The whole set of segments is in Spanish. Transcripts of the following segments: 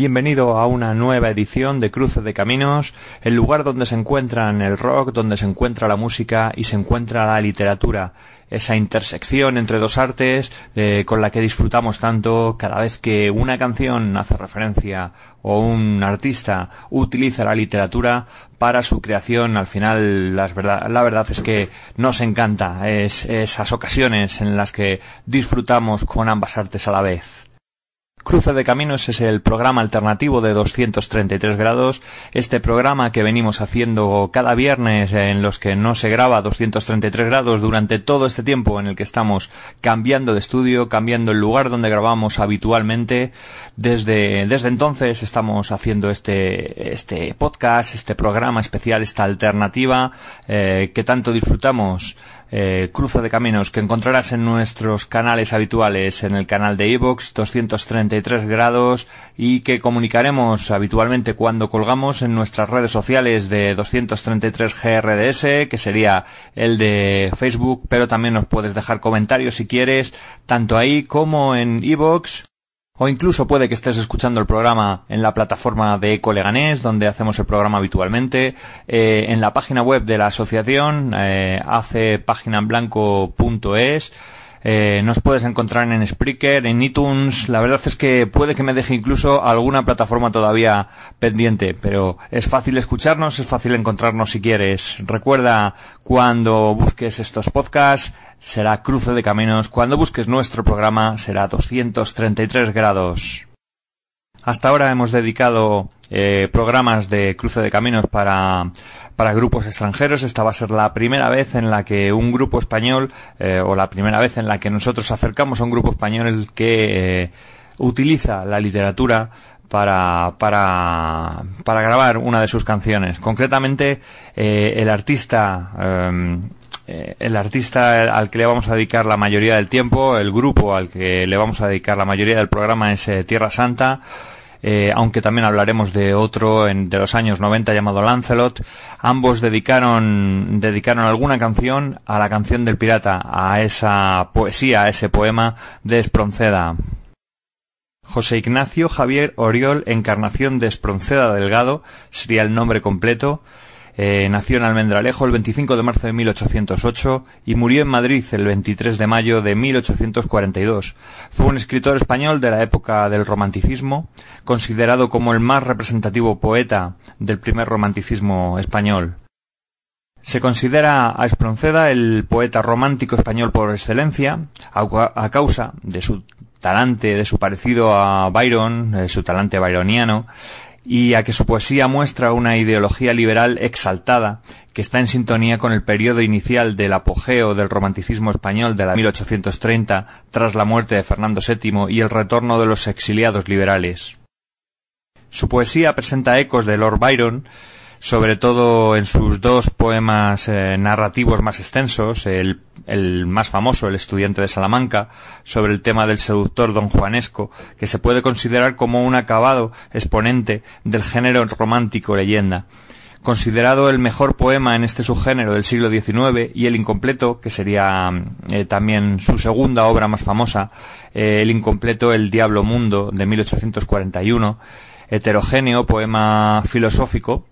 Bienvenido a una nueva edición de Cruce de Caminos, el lugar donde se encuentran el rock, donde se encuentra la música y se encuentra la literatura, esa intersección entre dos artes eh, con la que disfrutamos tanto cada vez que una canción hace referencia o un artista utiliza la literatura para su creación. Al final, la verdad es que nos encanta es, esas ocasiones en las que disfrutamos con ambas artes a la vez. Cruce de Caminos es el programa alternativo de 233 grados, este programa que venimos haciendo cada viernes en los que no se graba 233 grados durante todo este tiempo en el que estamos cambiando de estudio, cambiando el lugar donde grabamos habitualmente. Desde, desde entonces estamos haciendo este, este podcast, este programa especial, esta alternativa eh, que tanto disfrutamos eh, Cruce de Caminos que encontrarás en nuestros canales habituales, en el canal de iVoox 233 grados y que comunicaremos habitualmente cuando colgamos en nuestras redes sociales de 233 GRDS, que sería el de Facebook, pero también nos puedes dejar comentarios si quieres, tanto ahí como en iVoox o incluso puede que estés escuchando el programa en la plataforma de Eco Leganés, donde hacemos el programa habitualmente, eh, en la página web de la asociación, eh, eh, nos puedes encontrar en Spreaker, en iTunes. La verdad es que puede que me deje incluso alguna plataforma todavía pendiente, pero es fácil escucharnos, es fácil encontrarnos si quieres. Recuerda cuando busques estos podcasts, será Cruce de Caminos. Cuando busques nuestro programa, será 233 grados. Hasta ahora hemos dedicado eh, programas de cruce de caminos para, para grupos extranjeros. Esta va a ser la primera vez en la que un grupo español, eh, o la primera vez en la que nosotros acercamos a un grupo español que eh, utiliza la literatura para, para, para grabar una de sus canciones. Concretamente, eh, el artista el artista al que le vamos a dedicar la mayoría del tiempo, el grupo al que le vamos a dedicar la mayoría del programa es Tierra Santa. Eh, aunque también hablaremos de otro en, de los años 90 llamado Lancelot. Ambos dedicaron, dedicaron alguna canción a la canción del pirata, a esa poesía, a ese poema de Espronceda. José Ignacio Javier Oriol Encarnación de Espronceda Delgado sería el nombre completo. Eh, nació en Almendralejo el 25 de marzo de 1808 y murió en Madrid el 23 de mayo de 1842. Fue un escritor español de la época del romanticismo, considerado como el más representativo poeta del primer romanticismo español. Se considera a Espronceda el poeta romántico español por excelencia, a, causa de su talante, de su parecido a Byron, su talante byroniano, y a que su poesía muestra una ideología liberal exaltada que está en sintonía con el periodo inicial del apogeo del romanticismo español de la 1830 tras la muerte de Fernando VII y el retorno de los exiliados liberales. Su poesía presenta ecos de Lord Byron, sobre todo en sus dos poemas eh, narrativos más extensos, el, el, más famoso, El estudiante de Salamanca, sobre el tema del seductor don Juanesco, que se puede considerar como un acabado exponente del género romántico leyenda. Considerado el mejor poema en este subgénero del siglo XIX y el incompleto, que sería eh, también su segunda obra más famosa, eh, el incompleto El Diablo Mundo de 1841, heterogéneo poema filosófico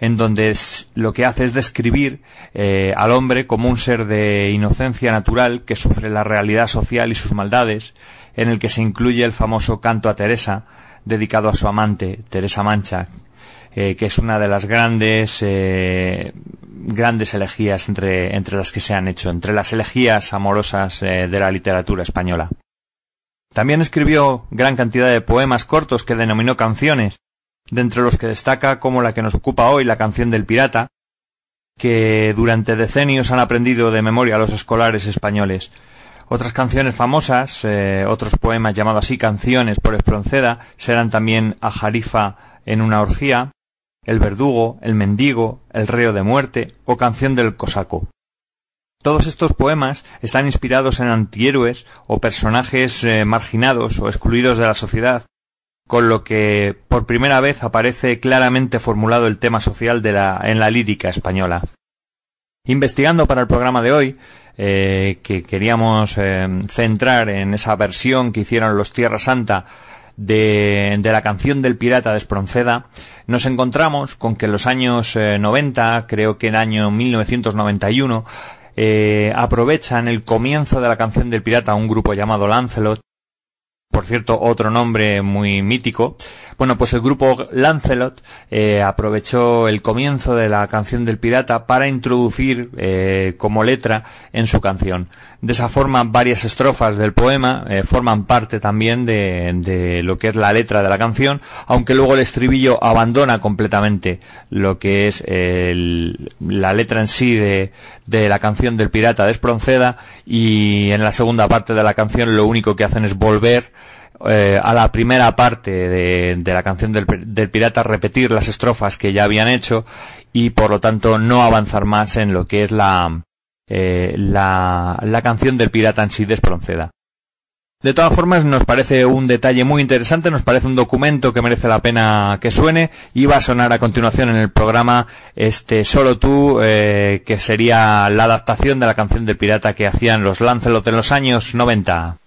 en donde lo que hace es describir eh, al hombre como un ser de inocencia natural que sufre la realidad social y sus maldades, en el que se incluye el famoso canto a Teresa, dedicado a su amante, Teresa Mancha, eh, que es una de las grandes eh, grandes elegías entre, entre las que se han hecho, entre las elegías amorosas de la literatura española. También escribió gran cantidad de poemas cortos que denominó canciones, de entre los que destaca como la que nos ocupa hoy, la canción del pirata, que durante decenios han aprendido de memoria los escolares españoles. Otras canciones famosas, eh, otros poemas llamados así canciones por Espronceda, serán también A Jarifa en una orgía, El verdugo, El mendigo, El reo de muerte o Canción del cosaco. Todos estos poemas están inspirados en antihéroes o personajes eh, marginados o excluidos de la sociedad, con lo que por primera vez aparece claramente formulado el tema social de la, en la lírica española. Investigando para el programa de hoy, eh, que queríamos eh, centrar en esa versión que hicieron los Tierra Santa de, de, la canción del pirata de Espronceda, nos encontramos con que en los años 90, eh, creo que en el año 1991, aprovechan el comienzo de la canción del pirata un grupo llamado Lancelot por cierto, otro nombre muy mítico. Bueno, pues el grupo Lancelot eh, aprovechó el comienzo de la canción del pirata para introducir eh, como letra en su canción. De esa forma, varias estrofas del poema eh, forman parte también de, de, lo que es la letra de la canción, aunque luego el estribillo abandona completamente lo que es la letra en sí de, de la canción del pirata de Espronceda y en la segunda parte de la canción lo único que hacen es volver eh, a la primera parte de, la canción del, pirata repetir las estrofas que ya habían hecho y por lo tanto no avanzar más en lo que es la, eh, la, la canción del pirata en sí de. De todas formas, nos parece un detalle muy interesante, nos parece un documento que merece la pena que suene y va a sonar a continuación en el programa este Solo tú, eh, que sería la adaptación de la canción del pirata que hacían los Lancelot en los años 90.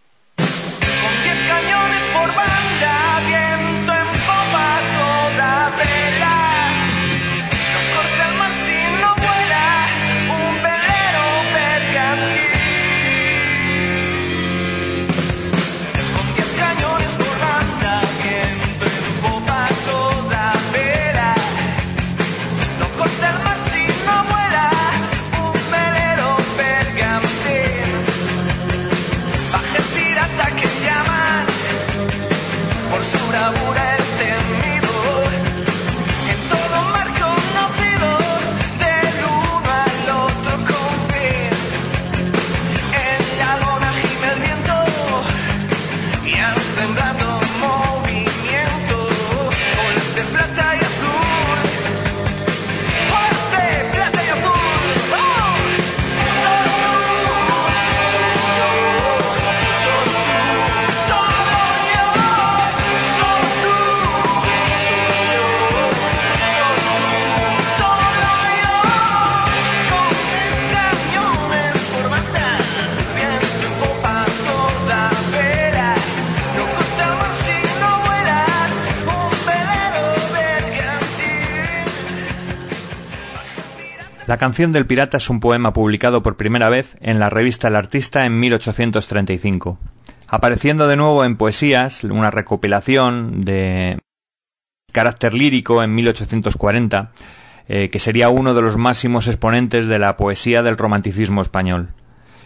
La canción del pirata es un poema publicado por primera vez en la revista El Artista en 1835, apareciendo de nuevo en Poesías, una recopilación de carácter lírico en 1840, eh, que sería uno de los máximos exponentes de la poesía del romanticismo español.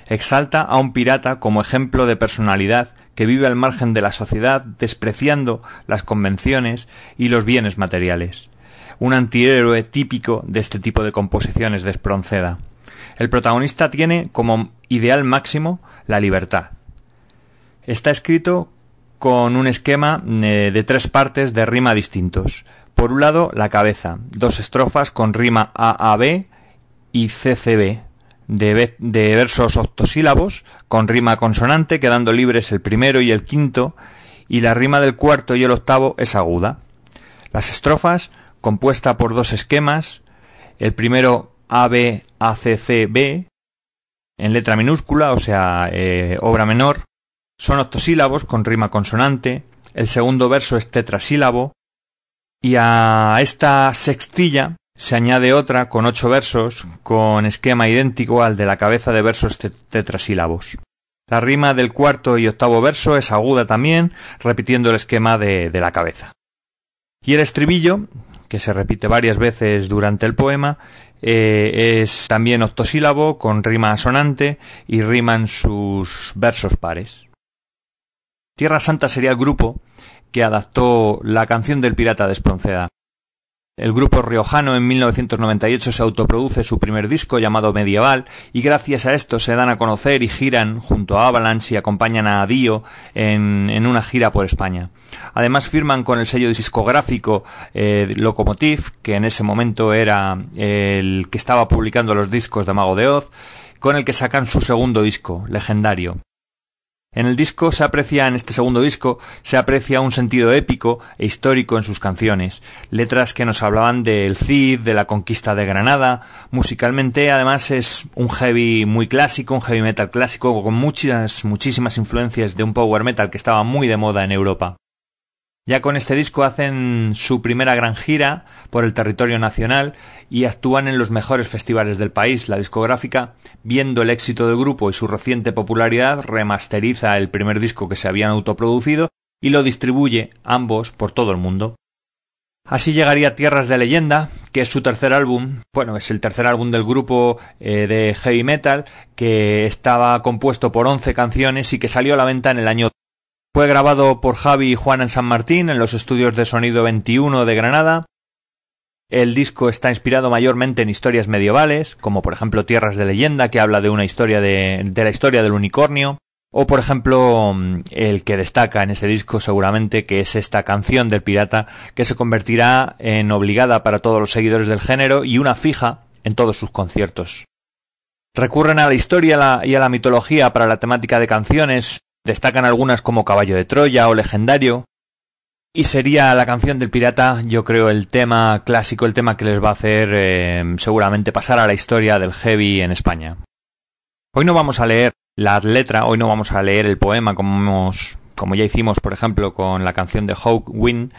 Exalta a un pirata como ejemplo de personalidad que vive al margen de la sociedad despreciando las convenciones y los bienes materiales un antihéroe típico de este tipo de composiciones de Espronceda. El protagonista tiene como ideal máximo la libertad. Está escrito con un esquema eh, de tres partes de rima distintos. Por un lado, la cabeza, dos estrofas con rima AAB y CCB, de, de versos octosílabos, con rima consonante, quedando libres el primero y el quinto, y la rima del cuarto y el octavo es aguda. Las estrofas compuesta por dos esquemas, el primero ABACCB, en letra minúscula, o sea, eh, obra menor, son octosílabos con rima consonante, el segundo verso es tetrasílabo, y a esta sextilla se añade otra con ocho versos, con esquema idéntico al de la cabeza de versos tetrasílabos. La rima del cuarto y octavo verso es aguda también, repitiendo el esquema de, de la cabeza. Y el estribillo que se repite varias veces durante el poema, eh, es también octosílabo con rima asonante y riman sus versos pares. Tierra Santa sería el grupo que adaptó la canción del pirata de Espronceda. El grupo riojano en 1998 se autoproduce su primer disco llamado Medieval y gracias a esto se dan a conocer y giran junto a Avalanche y acompañan a Dio en, una gira por España. Además firman con el sello discográfico eh, Locomotive, que en ese momento era el que estaba publicando los discos de Mago de Oz, con el que sacan su segundo disco, legendario. En el disco se aprecia, en este segundo disco, se aprecia un sentido épico e histórico en sus canciones, letras que nos hablaban del Cid, de la conquista de Granada, musicalmente además es un heavy muy clásico, un heavy metal clásico con muchas, muchísimas influencias de un power metal que estaba muy de moda en Europa. Ya con este disco hacen su primera gran gira por el territorio nacional y actúan en los mejores festivales del país. La discográfica, viendo el éxito del grupo y su reciente popularidad, remasteriza el primer disco que se habían autoproducido y lo distribuye ambos por todo el mundo. Así llegaría Tierras de Leyenda, que es su tercer álbum, bueno, es el tercer álbum del grupo eh, de heavy metal, que estaba compuesto por 11 canciones y que salió a la venta en el año fue grabado por Javi y Juan en San Martín en los estudios de sonido 21 de Granada. El disco está inspirado mayormente en historias medievales, como por ejemplo Tierras de leyenda, que habla de una historia de, la historia del unicornio, o por ejemplo el que destaca en ese disco seguramente, que es esta canción del pirata, que se convertirá en obligada para todos los seguidores del género y una fija en todos sus conciertos. Recurren a la historia y a la mitología para la temática de canciones, Destacan algunas como Caballo de Troya o Legendario. Y sería la canción del pirata, yo creo, el tema clásico, el tema que les va a hacer eh, seguramente pasar a la historia del heavy en España. Hoy no vamos a leer la letra, hoy no vamos a leer el poema como, como ya hicimos, por ejemplo, con la canción de Hawk Wind,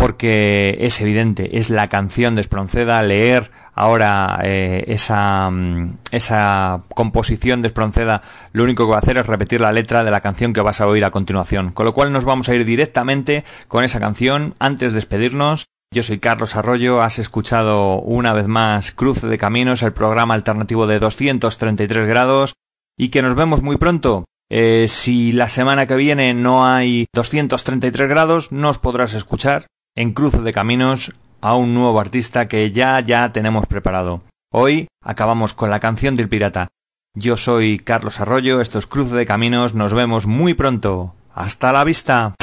porque es evidente, es la canción de Espronceda, leer ahora eh, esa, mm, esa composición de Espronceda, lo único que va a hacer es repetir la letra de la canción que vas a oír a continuación, con lo cual nos vamos a ir directamente con esa canción antes de despedirnos. Yo soy Carlos Arroyo, has escuchado una vez más Cruce de Caminos, el programa alternativo de 233 grados, y que nos vemos muy pronto. Eh, si la semana que viene no hay 233 grados, no os podrás escuchar en Cruce de Caminos a un nuevo artista que ya ya tenemos preparado. Hoy acabamos con la canción del pirata. Yo soy Carlos Arroyo, esto es de Caminos, nos vemos muy pronto. Hasta la vista.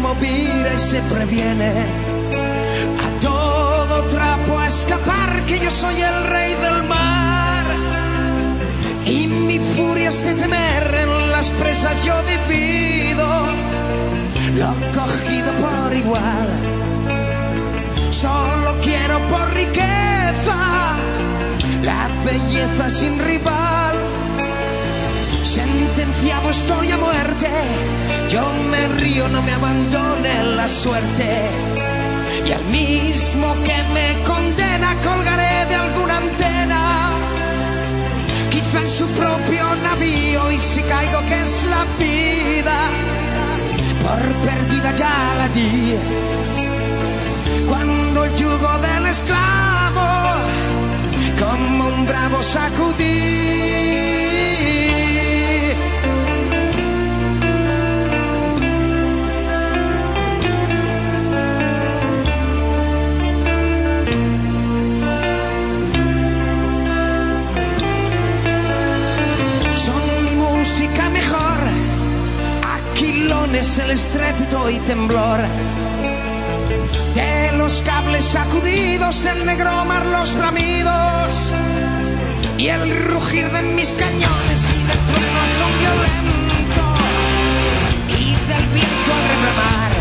Cómo vira y se previene. A todo trapo a escapar que yo soy el rey del mar. Y mi furia es de temer en las presas yo divido. Lo cogido por igual. Solo quiero por riqueza la belleza sin rival. Sentenciado estoy a muerte, yo me río, no me abandone la suerte. Y al mismo que me condena colgaré de alguna antena, quizá en su propio navío y si caigo que es la vida, por perdida ya la di. Cuando el yugo del esclavo como un bravo sacudí. Aquilones el estrépito y temblor de los cables sacudidos, el negro mar, los bramidos y el rugir de mis cañones y del trueno son violento y del viento al remar.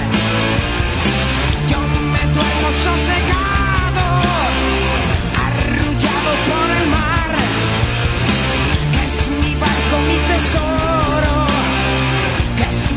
Yo me duermo sosegado, arrullado por el mar, que es mi barco, mi tesoro, que es mi